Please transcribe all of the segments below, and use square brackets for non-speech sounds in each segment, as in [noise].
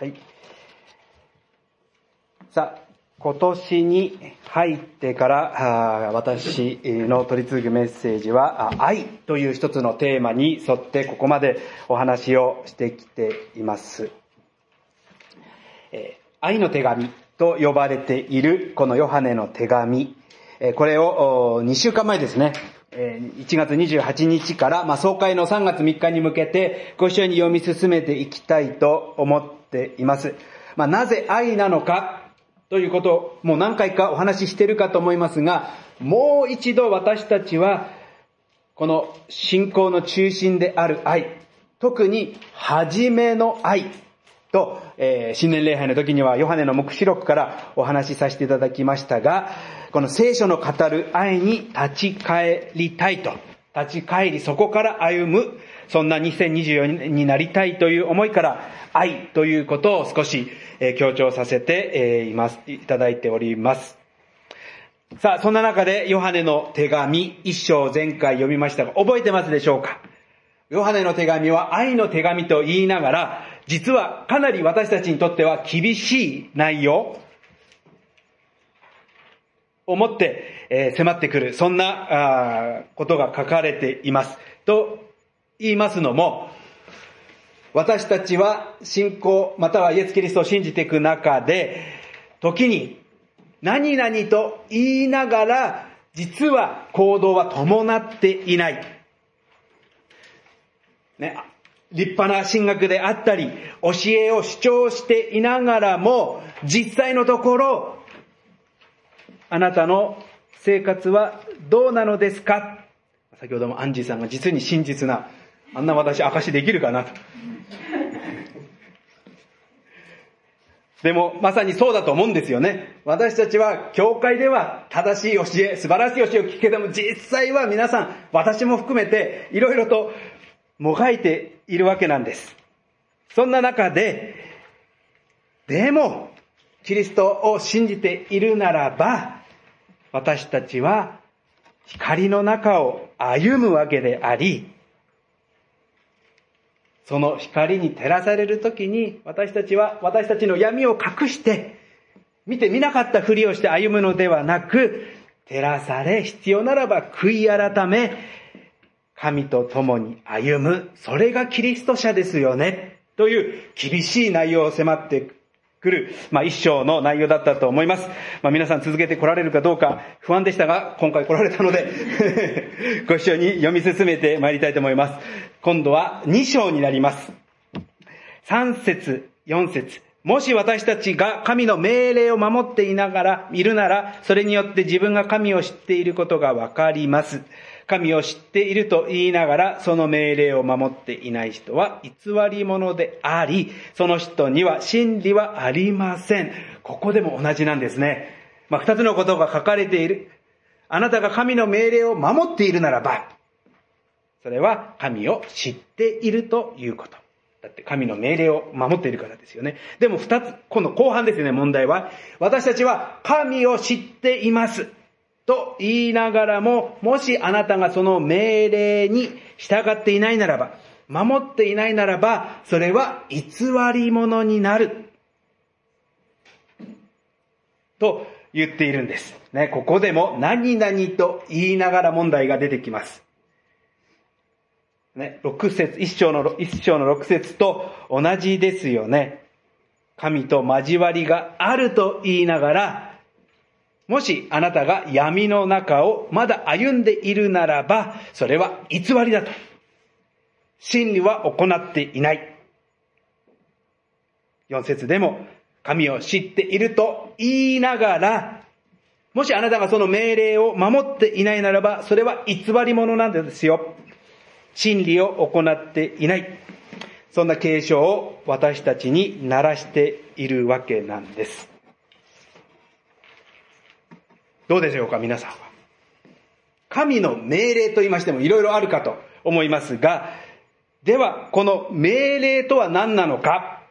はい。さあ、今年に入ってから私の取り次ぐメッセージは愛という一つのテーマに沿ってここまでお話をしてきています。愛の手紙と呼ばれているこのヨハネの手紙、これを2週間前ですね、1月28日から、まあ、総会の3月3日に向けてご一緒に読み進めていきたいと思っています。まあ、なぜ愛なのかということをもう何回かお話ししているかと思いますが、もう一度私たちはこの信仰の中心である愛、特に初めの愛と、えー、新年礼拝の時にはヨハネの目視録からお話しさせていただきましたが、この聖書の語る愛に立ち返りたいと、立ち返りそこから歩む、そんな2024年になりたいという思いから愛ということを少し強調させています、いただいております。さあ、そんな中でヨハネの手紙一章前回読みましたが、覚えてますでしょうか？ヨハネの手紙は愛の手紙と言いながら、実はかなり私たちにとっては厳しい内容を持って、え迫ってくる、そんなことが書かれています。と言いますのも、私たちは信仰、またはイエス・キリストを信じていく中で、時に何々と言いながら、実は行動は伴っていない。ね、立派な神学であったり、教えを主張していながらも、実際のところ、あなたの生活はどうなのですか？先ほどもアンジーさんが実に真実な、あんな私証できるかなと。でも、まさにそうだと思うんですよね。私たちは、教会では正しい教え、素晴らしい教えを聞くけども、実際は皆さん、私も含めて、いろいろともがいているわけなんです。そんな中で、でも、キリストを信じているならば、私たちは光の中を歩むわけであり、その光に照らされるときに、私たちは私たちの闇を隠して、見て見なかったふりをして歩むのではなく、照らされ、必要ならば悔い改め、神と共に歩む、それがキリスト者ですよね。という厳しい内容を迫ってくる、まあ一章の内容だったと思います。まあ皆さん続けて来られるかどうか不安でしたが、今回来られたので [laughs] ご一緒に読み進めて参りたいと思います。今度は2章になります。3節、4節もし私たちが神の命令を守っていながら、いるなら、それによって自分が神を知っていることがわかります。神を知っていると言いながら、その命令を守っていない人は偽り者であり、その人には真理はありません。ここでも同じなんですね。まあ、二つのことが書かれている。あなたが神の命令を守っているならば、それは神を知っているということ。だって神の命令を守っているからですよね。でも二つ、今度後半ですよね、問題は。私たちは神を知っています。と言いながらも、もしあなたがその命令に従っていないならば、守っていないならば、それは偽り者になる。と言っているんです。ね、ここでも何々と言いながら問題が出てきます。ね、六節、一章の、一章の六節と同じですよね。神と交わりがあると言いながら、もしあなたが闇の中をまだ歩んでいるならば、それは偽りだと。真理は行っていない。四節でも、神を知っていると言いながら、もしあなたがその命令を守っていないならば、それは偽り者なんですよ。真理を行っていない。そんな継承を私たちにならしているわけなんです。どうでしょうか、皆さんは。神の命令と言いましてもいろいろあるかと思いますが、では、この命令とは何なのか？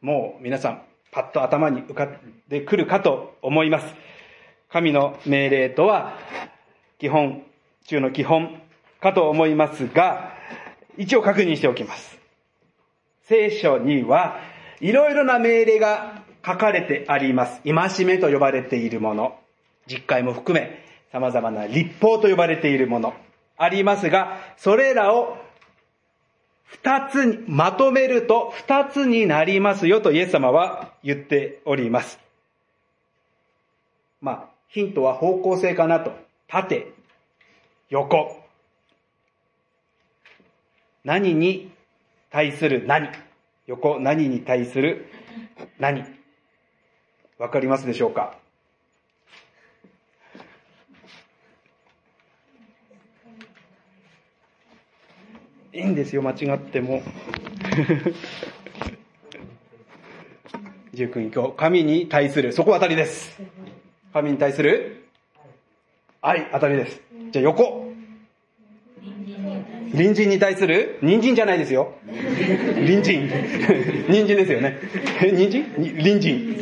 もう皆さん、パッと頭に浮かんでくるかと思います。神の命令とは、基本中の基本かと思いますが、一応確認しておきます。聖書には、いろいろな命令が書かれてあります。戒めと呼ばれているもの、実会も含め、様々な立法と呼ばれているもの、ありますが、それらを二つに、まとめると二つになりますよとイエス様は言っております。まあ、ヒントは方向性かなと。縦、横。何に対する何？横、何に対する何？わかりますでしょうか？いいんですよ、間違っても。[laughs] 十君今日、神に対する、そこ当たりです。神に対する？愛、当たりです。じゃあ横。隣人に対する人参じゃないですよ。隣人。人参ですよね。人？参隣人。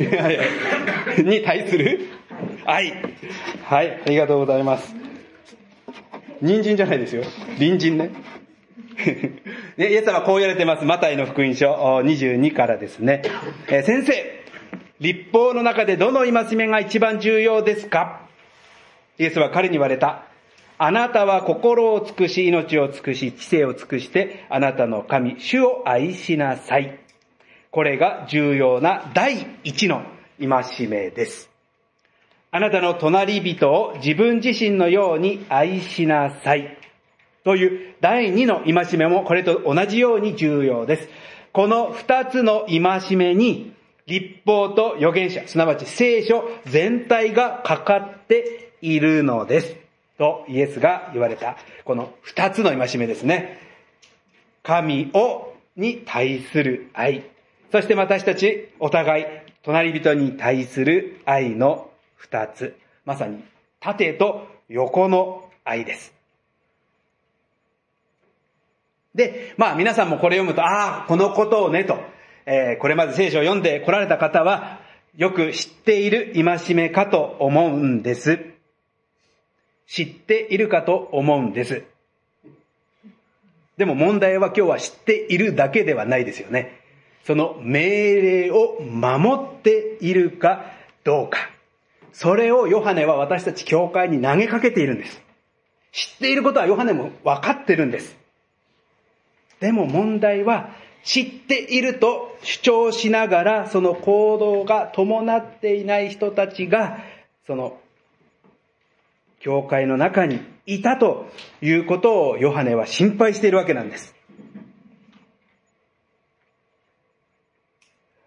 に対する愛。はい、ありがとうございます。人参じゃないですよ。隣人ね。[laughs] ね、イエス様はこう言われてます。マタイの福音書22からですね。え、先生、立法の中でどの戒めが一番重要ですか？イエスは彼に言われた。あなたは心を尽くし、命を尽くし、知性を尽くして、あなたの神、主を愛しなさい。これが重要な第一の戒めです。あなたの隣人を自分自身のように愛しなさい。という第二の戒めもこれと同じように重要です。この二つの戒めに立法と預言者、すなわち聖書全体がかかっているのです。とイエスが言われた、この二つの戒めですね。神を、に対する愛。そして私たち、お互い、隣人に対する愛の二つ。まさに、縦と横の愛です。で、まあ皆さんもこれ読むと、ああ、このことをねと、えー、これまで聖書を読んで来られた方は、よく知っている戒めかと思うんです。知っているかと思うんです。でも問題は今日は知っているだけではないですよね。その命令を守っているかどうか。それをヨハネは私たち教会に投げかけているんです。知っていることはヨハネも分かってるんです。でも問題は、知っていると主張しながら、その行動が伴っていない人たちが、その、教会の中にいたということをヨハネは心配しているわけなんです。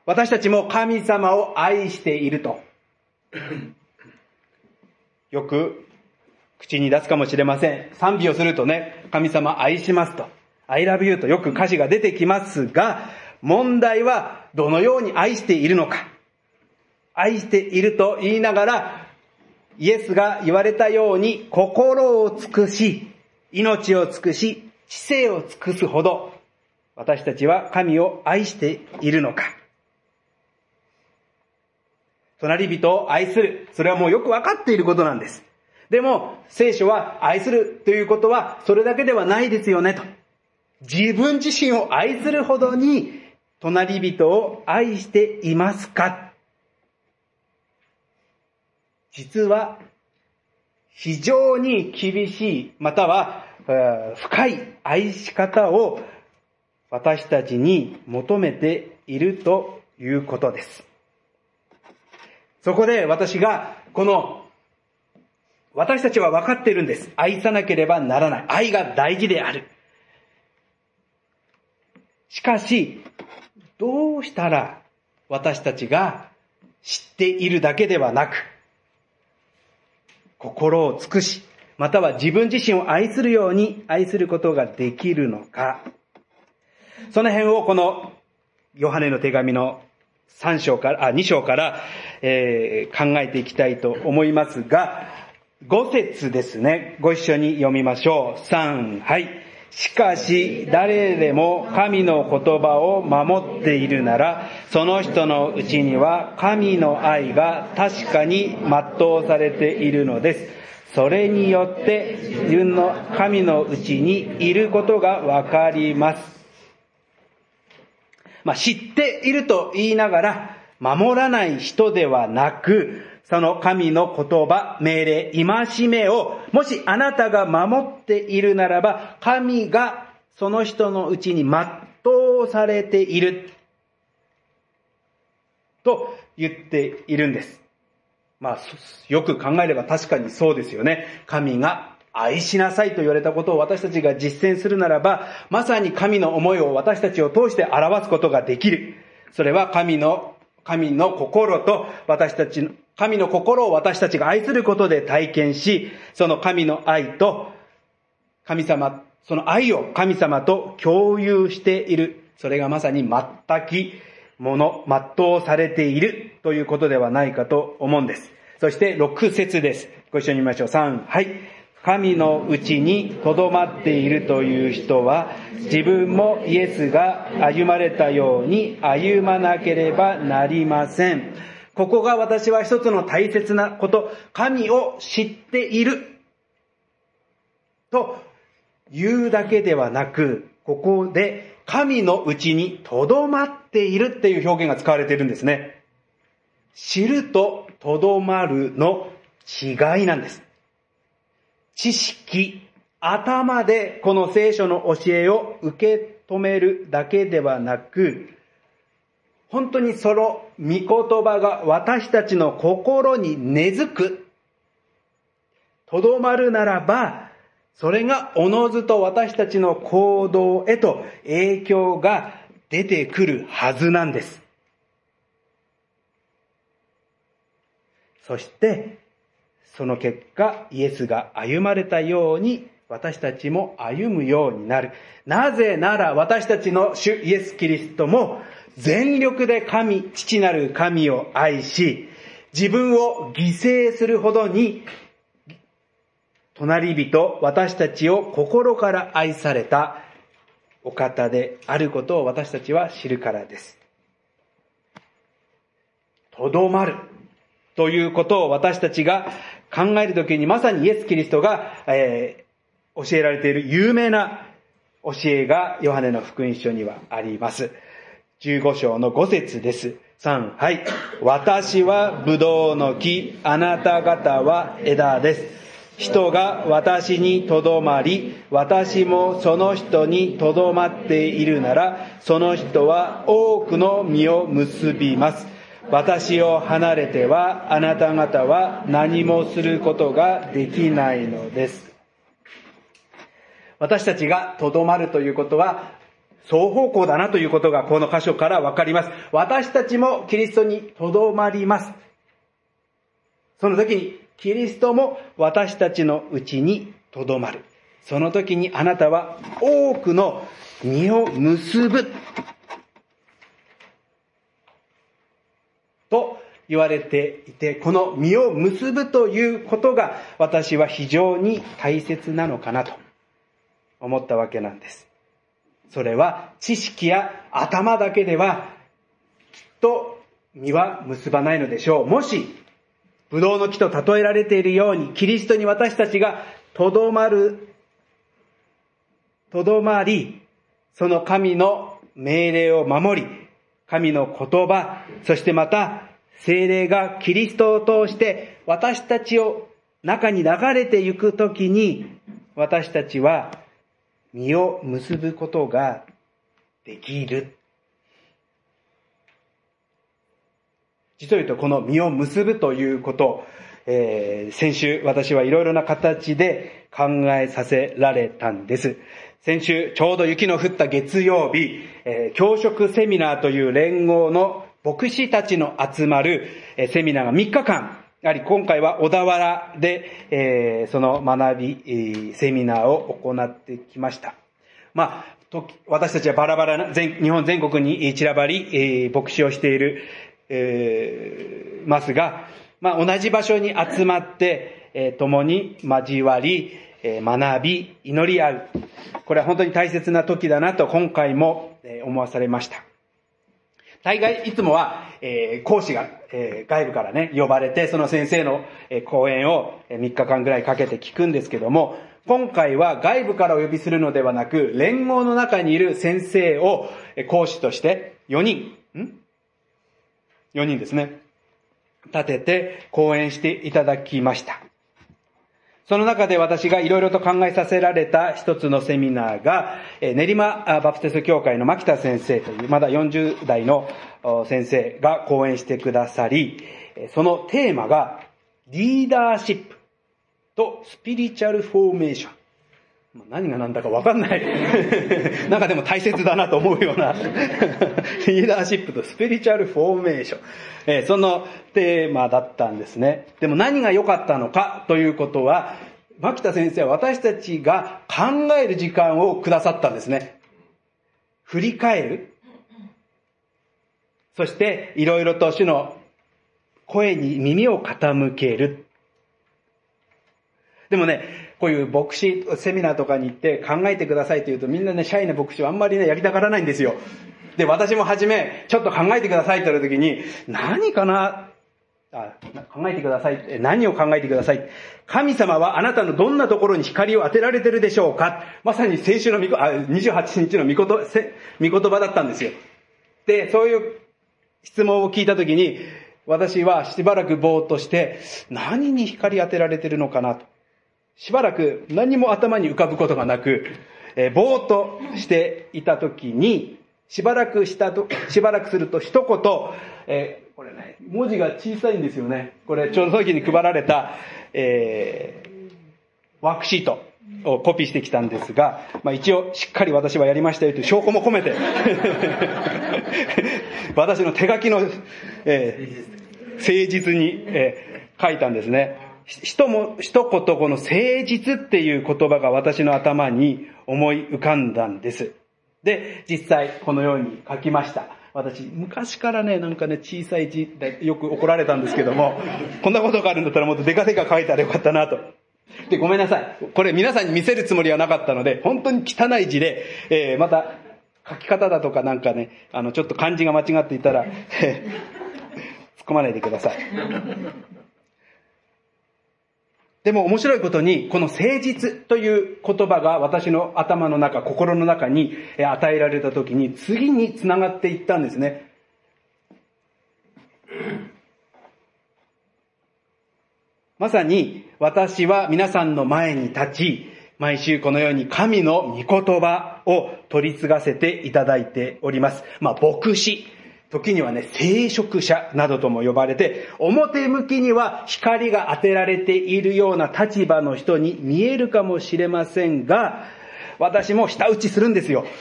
私たちも神様を愛していると、[coughs] よく口に出すかもしれません。賛美をするとね、神様愛しますと。I love you とよく歌詞が出てきますが、問題はどのように愛しているのか。愛していると言いながら、イエスが言われたように心を尽くし、命を尽くし、知性を尽くすほど、私たちは神を愛しているのか。隣人を愛する。それはもうよくわかっていることなんです。でも、聖書は愛するということはそれだけではないですよねと。自分自身を愛するほどに隣人を愛していますか実は非常に厳しい、または深い愛し方を私たちに求めているということです。そこで私がこの私たちは分かっているんです。愛さなければならない。愛が大事である。しかし、どうしたら私たちが知っているだけではなく、心を尽くし、または自分自身を愛するように愛することができるのか。その辺をこのヨハネの手紙の3章から、あ、2章から、えー、考えていきたいと思いますが、5節ですね。ご一緒に読みましょう。3、はい。しかし、誰でも神の言葉を守っているなら、その人のうちには神の愛が確かに全うされているのです。それによって自分の神のうちにいることがわかります。まあ、知っていると言いながら、守らない人ではなく、その神の言葉、命令、戒めを、もしあなたが守っているならば、神がその人のうちに全うされている。と言っているんです。まあ、よく考えれば確かにそうですよね。神が愛しなさいと言われたことを私たちが実践するならば、まさに神の思いを私たちを通して表すことができる。それは神の、神の心と私たちの、神の心を私たちが愛することで体験し、その神の愛と神様、その愛を神様と共有している。それがまさに全きもの、全うされているということではないかと思うんです。そして6節です。ご一緒に見ましょう。3、はい。神のうちに留まっているという人は、自分もイエスが歩まれたように歩まなければなりません。ここが私は一つの大切なこと、神を知っていると言うだけではなく、ここで神のうちに留まっているっていう表現が使われているんですね。知ると留まるの違いなんです。知識、頭でこの聖書の教えを受け止めるだけではなく、本当にその御言葉が私たちの心に根付く、とどまるならば、それがおのずと私たちの行動へと影響が出てくるはずなんです。そして、その結果、イエスが歩まれたように、私たちも歩むようになる。なぜなら私たちの主イエス・キリストも全力で神、父なる神を愛し、自分を犠牲するほどに、隣人、私たちを心から愛されたお方であることを私たちは知るからです。とどまる。ということを私たちが考えるときにまさにイエス・キリストが、えー、教えられている有名な教えがヨハネの福音書にはあります。15章の5節です。3、はい。私はブドウの木、あなた方は枝です。人が私にとどまり、私もその人にとどまっているなら、その人は多くの実を結びます。私を離れてはあなた方は何もすることができないのです。私たちがとどまるということは、双方向だなということがこの箇所からわかります。私たちもキリストにとどまります。その時にキリストも私たちのうちにとどまる。その時にあなたは多くの実を結ぶと言われていて、この実を結ぶということが私は非常に大切なのかなと思ったわけなんです。それは知識や頭だけではきっと実は結ばないのでしょう。もし、ブドウの木と例えられているように、キリストに私たちがとどまる、とどまり、その神の命令を守り、神の言葉、そしてまた、精霊がキリストを通して私たちを中に流れていくときに、私たちは身を結ぶことができる。実を言うと、この身を結ぶということ、えー、先週私はいろいろな形で考えさせられたんです。先週、ちょうど雪の降った月曜日、えー、教職セミナーという連合の牧師たちの集まる、えー、セミナーが3日間、やはり今回は小田原で、えー、その学び、えー、セミナーを行ってきました。まあ、と私たちはバラバラな、全日本全国に散らばり、えー、牧師をしている、えー、ますが、まあ、同じ場所に集まって、えー、共に交わり、学び、祈り合う。これは本当に大切な時だなと今回も思わされました。大概いつもは、えー、講師が、えー、外部からね、呼ばれて、その先生の、えー、講演を3日間ぐらいかけて聞くんですけども、今回は外部からお呼びするのではなく、連合の中にいる先生を講師として、4人、ん ?4 人ですね。立てて講演していただきました。その中で私がいろいろと考えさせられた一つのセミナーが、練馬バプテス協会の牧田先生という、まだ40代の先生が講演してくださり、そのテーマが、リーダーシップとスピリチュアルフォーメーション。何が何だかわかんない。[laughs] なんかでも大切だなと思うような [laughs] リーダーシップとスピリチュアルフォーメーション。えー、そのテーマだったんですね。でも何が良かったのかということは、牧田先生は私たちが考える時間をくださったんですね。振り返る。そして、いろいろと主の声に耳を傾ける。でもね、こういう牧師セミナーとかに行って考えてくださいって言うとみんなね、シャイな牧師はあんまりね、やりたがらないんですよ。で、私もはじめ、ちょっと考えてくださいって言った時に、何かな？あ考えてください。何を考えてください？神様はあなたのどんなところに光を当てられてるでしょうか？まさに先週のみあ28日の御言御言葉だったんですよ。で、そういう質問を聞いたときに、私はしばらくぼーっとして、何に光当てられてるのかなと。しばらく何も頭に浮かぶことがなく、えー、ぼーっとしていたときに、しばらくしたと、しばらくすると一言、えー、これね、文字が小さいんですよね。これ、ちょうどその時に配られた、えー、ワークシートをコピーしてきたんですが、まあ一応しっかり私はやりましたよという証拠も込めて [laughs] 私の手書きの、えー、誠実に、えー、書いたんですね。一も、一言この誠実っていう言葉が私の頭に思い浮かんだんです。で、実際このように書きました。私、昔からね、なんかね、小さい字でよく怒られたんですけども、[laughs] こんなことがあるんだったらもっとデカデカ書いたらよかったなと。で、ごめんなさい。これ皆さんに見せるつもりはなかったので、本当に汚い字で、えー、また、書き方だとかなんかね、あの、ちょっと漢字が間違っていたら、えー、突っ込まないでください。でも面白いことに、この誠実という言葉が私の頭の中、心の中に与えられた時に、次に繋がっていったんですね。まさに私は皆さんの前に立ち、毎週このように神の御言葉を取り継がせていただいております。まあ、牧師時にはね、聖職者などとも呼ばれて、表向きには光が当てられているような立場の人に見えるかもしれませんが、私も舌打ちするんですよ。[laughs]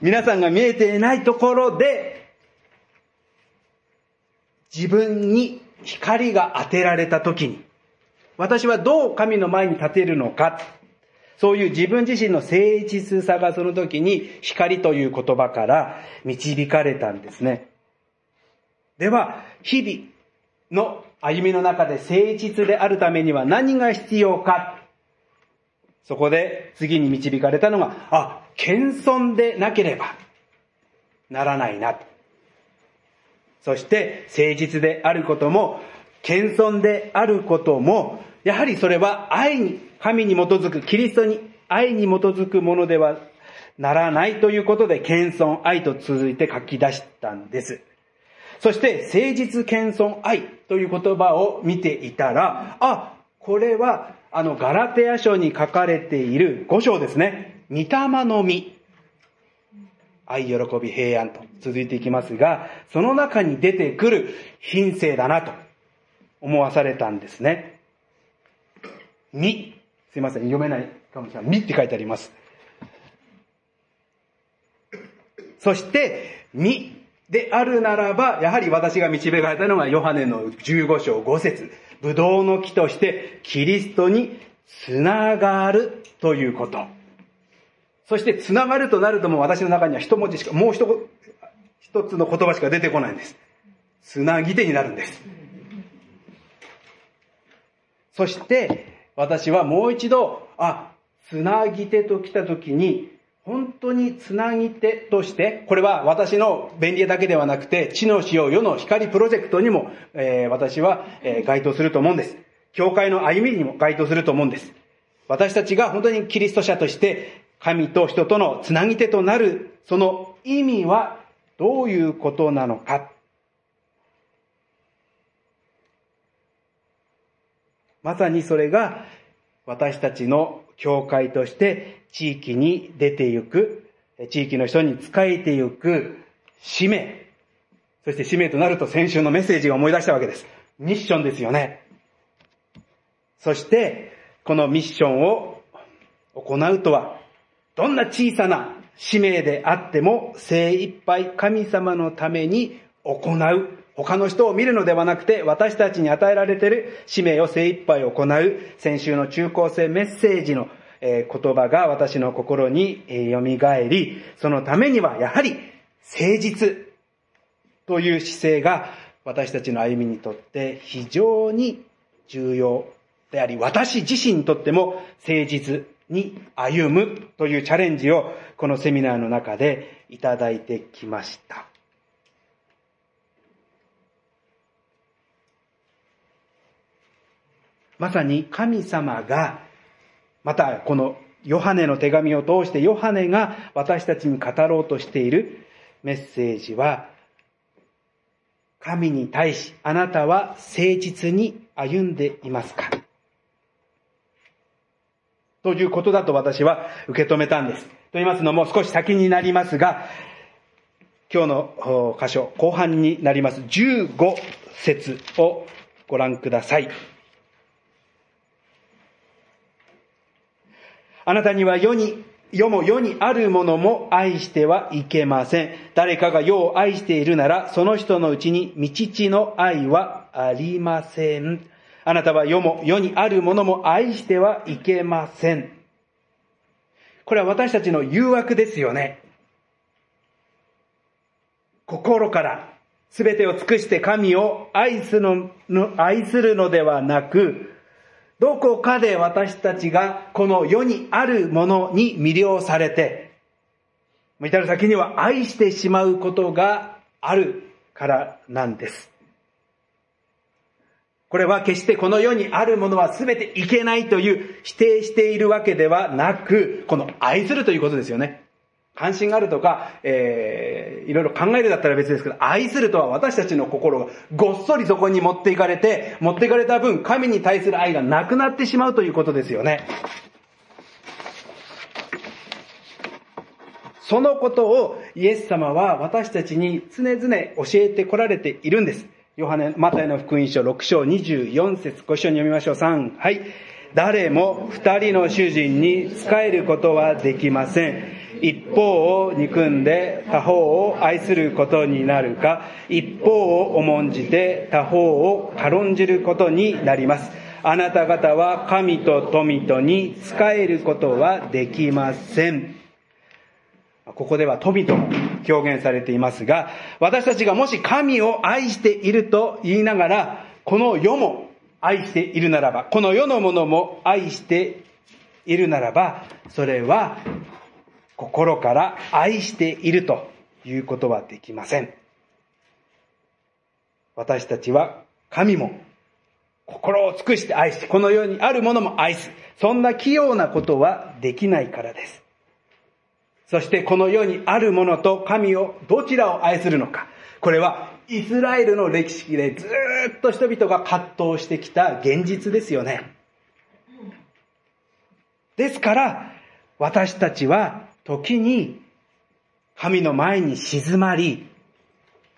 皆さんが見えていないところで、自分に光が当てられた時に、私はどう神の前に立てるのか、そういう自分自身の誠実さがその時に光という言葉から導かれたんですね。では、日々の歩みの中で誠実であるためには何が必要か。そこで次に導かれたのが、あ、謙遜でなければならないな。そして誠実であることも、謙遜であることも、やはりそれは愛に神に基づく、キリストに愛に基づくものではならないということで、謙遜、愛と続いて書き出したんです。そして、誠実、謙遜、愛という言葉を見ていたら、あ、これは、あの、ガラテヤ書に書かれている5章ですね。御霊の実。愛、喜び、平安と続いていきますが、その中に出てくる品性だなと思わされたんですね。実。すいません、読めないかもしれない。みって書いてあります。そして、みであるならば、やはり私が導かれたのがヨハネの15章5節ブドウの木としてキリストにつながるということ。そしてつながるとなるともう私の中には一文字しか、もう一一つの言葉しか出てこないんです。つなぎ手になるんです。そして、私はもう一度、あ、つなぎ手と来た時に、本当につなぎ手として、これは私の便利だけではなくて、地の塩世の光プロジェクトにも、えー、私は、えー、該当すると思うんです。教会の歩みにも該当すると思うんです。私たちが本当にキリスト者として神と人とのつなぎ手となる、その意味はどういうことなのか。まさにそれが私たちの教会として地域に出てゆく、地域の人に仕えてゆく使命。そして使命となると先週のメッセージが思い出したわけです。ミッションですよね。そして、このミッションを行うとは、どんな小さな使命であっても精一杯神様のために行う。他の人を見るのではなくて、私たちに与えられている使命を精一杯行う。先週の中高生メッセージの言葉が私の心に蘇り、そのためにはやはり誠実という姿勢が私たちの歩みにとって非常に重要であり、私自身にとっても誠実に歩むというチャレンジをこのセミナーの中でいただいてきました。まさに神様が、またこのヨハネの手紙を通してヨハネが私たちに語ろうとしているメッセージは、神に対しあなたは誠実に歩んでいますか？ということだと私は受け止めたんです。と言いますのも少し先になりますが、今日の箇所、後半になります15節をご覧ください。あなたには世に、世も世にあるものも愛してはいけません。誰かが世を愛しているなら、その人のうちに未知の愛はありません。あなたは世も世にあるものも愛してはいけません。これは私たちの誘惑ですよね。心から全てを尽くして神を愛すの愛するのではなく、どこかで私たちがこの世にあるものに魅了されて、至る先には愛してしまうことがあるからなんです。これは決してこの世にあるものは全ていけないという否定しているわけではなく、この愛するということですよね。関心があるとか、えー、いろいろ考えるだったら別ですけど、愛するとは私たちの心がごっそりそこに持っていかれて、持っていかれた分、神に対する愛がなくなってしまうということですよね。そのことをイエス様は私たちに常々教えてこられているんです。ヨハネ、マタイの福音書6章24節ご一緒に読みましょう。3、はい。誰も二人の主人に仕えることはできません。一方を憎んで他方を愛することになるか、一方を重んじて他方を軽んじることになります。あなた方は神と富とに仕えることはできません。ここでは富とも表現されていますが、私たちがもし神を愛していると言いながら、この世も愛しているならば、この世のものも愛しているならば、それは心から愛しているということはできません。私たちは神も心を尽くして愛し、この世にあるものも愛す。そんな器用なことはできないからです。そしてこの世にあるものと神をどちらを愛するのか。これはイスラエルの歴史でずっと人々が葛藤してきた現実ですよね。ですから、私たちは時に神の前に静まり、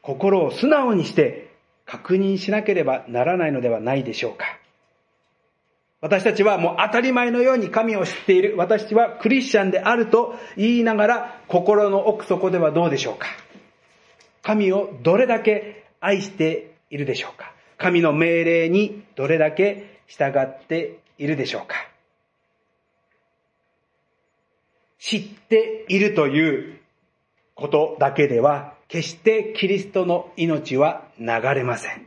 心を素直にして確認しなければならないのではないでしょうか。私たちはもう当たり前のように神を知っている。私はクリスチャンであると言いながら心の奥底ではどうでしょうか神をどれだけ愛しているでしょうか神の命令にどれだけ従っているでしょうか知っているということだけでは決してキリストの命は流れません。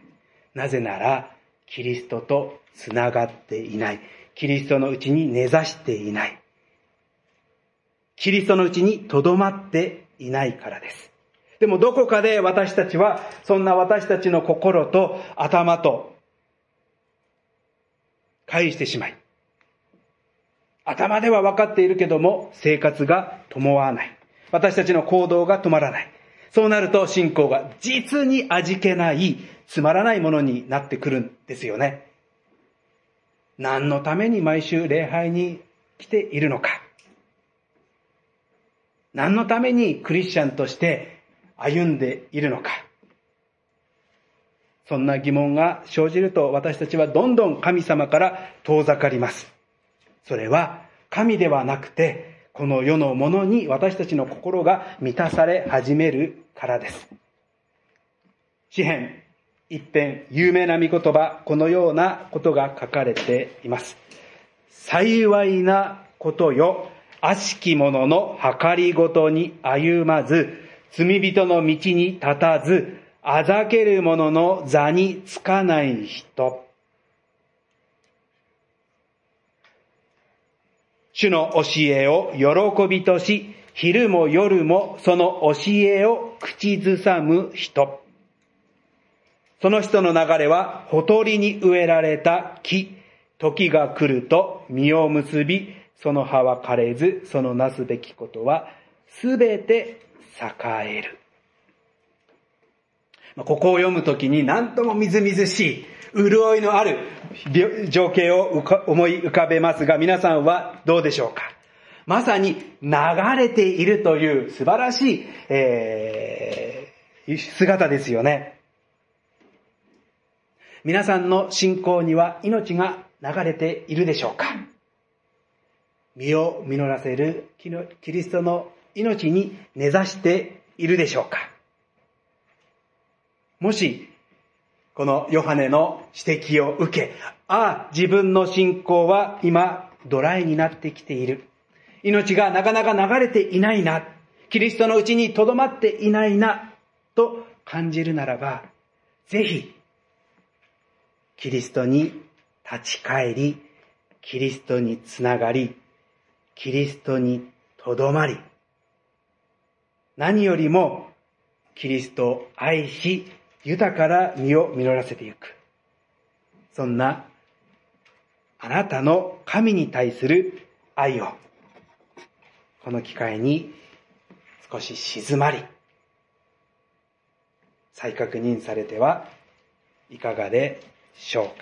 なぜならキリストとつながっていない。キリストのうちに根ざしていない。キリストのうちに留まっていないからです。でもどこかで私たちは、そんな私たちの心と頭と、返してしまい、頭では分かっているけども、生活が伴わない。私たちの行動が止まらない。そうなると信仰が実に味気ない、つまらないものになってくるんですよね。何のために毎週礼拝に来ているのか。何のためにクリスチャンとして歩んでいるのか。そんな疑問が生じると私たちはどんどん神様から遠ざかります。それは神ではなくて、この世のものに私たちの心が満たされ始めるからです。詩篇一編有名な御言葉、このようなことが書かれています。幸いなことよ、悪しき者の計りごとに歩まず、罪人の道に立たず、あざける者の座につかない人。主の教えを喜びとし、昼も夜もその教えを口ずさむ人。その人の流れは、ほとりに植えられた木。時が来ると実を結び、その葉は枯れず、そのなすべきことは、すべて栄える。ここを読むときに何ともみずみずしい、潤いのある情景を思い浮かべますが、皆さんはどうでしょうか？まさに流れているという素晴らしい、えー、姿ですよね。皆さんの信仰には命が流れているでしょうか？身を実らせるキリストの命に根ざしているでしょうか？もし、このヨハネの指摘を受け、ああ、自分の信仰は今、ドライになってきている。命がなかなか流れていないな。キリストのうちに留まっていないな。と感じるならば、ぜひ、キリストに立ち返り、キリストにつながり、キリストにとどまり、何よりもキリストを愛し、豊かな身を実らせていく。そんな、あなたの神に対する愛を、この機会に少し静まり、再確認されてはいかがでしょうか。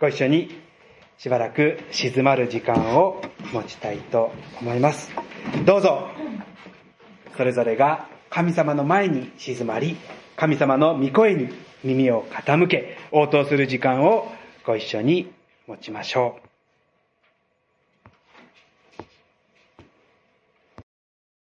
ご一緒にしばらく静まる時間を持ちたいと思います。どうぞ、それぞれが神様の前に静まり、神様の御声に耳を傾け、応答する時間をご一緒に持ちましょう。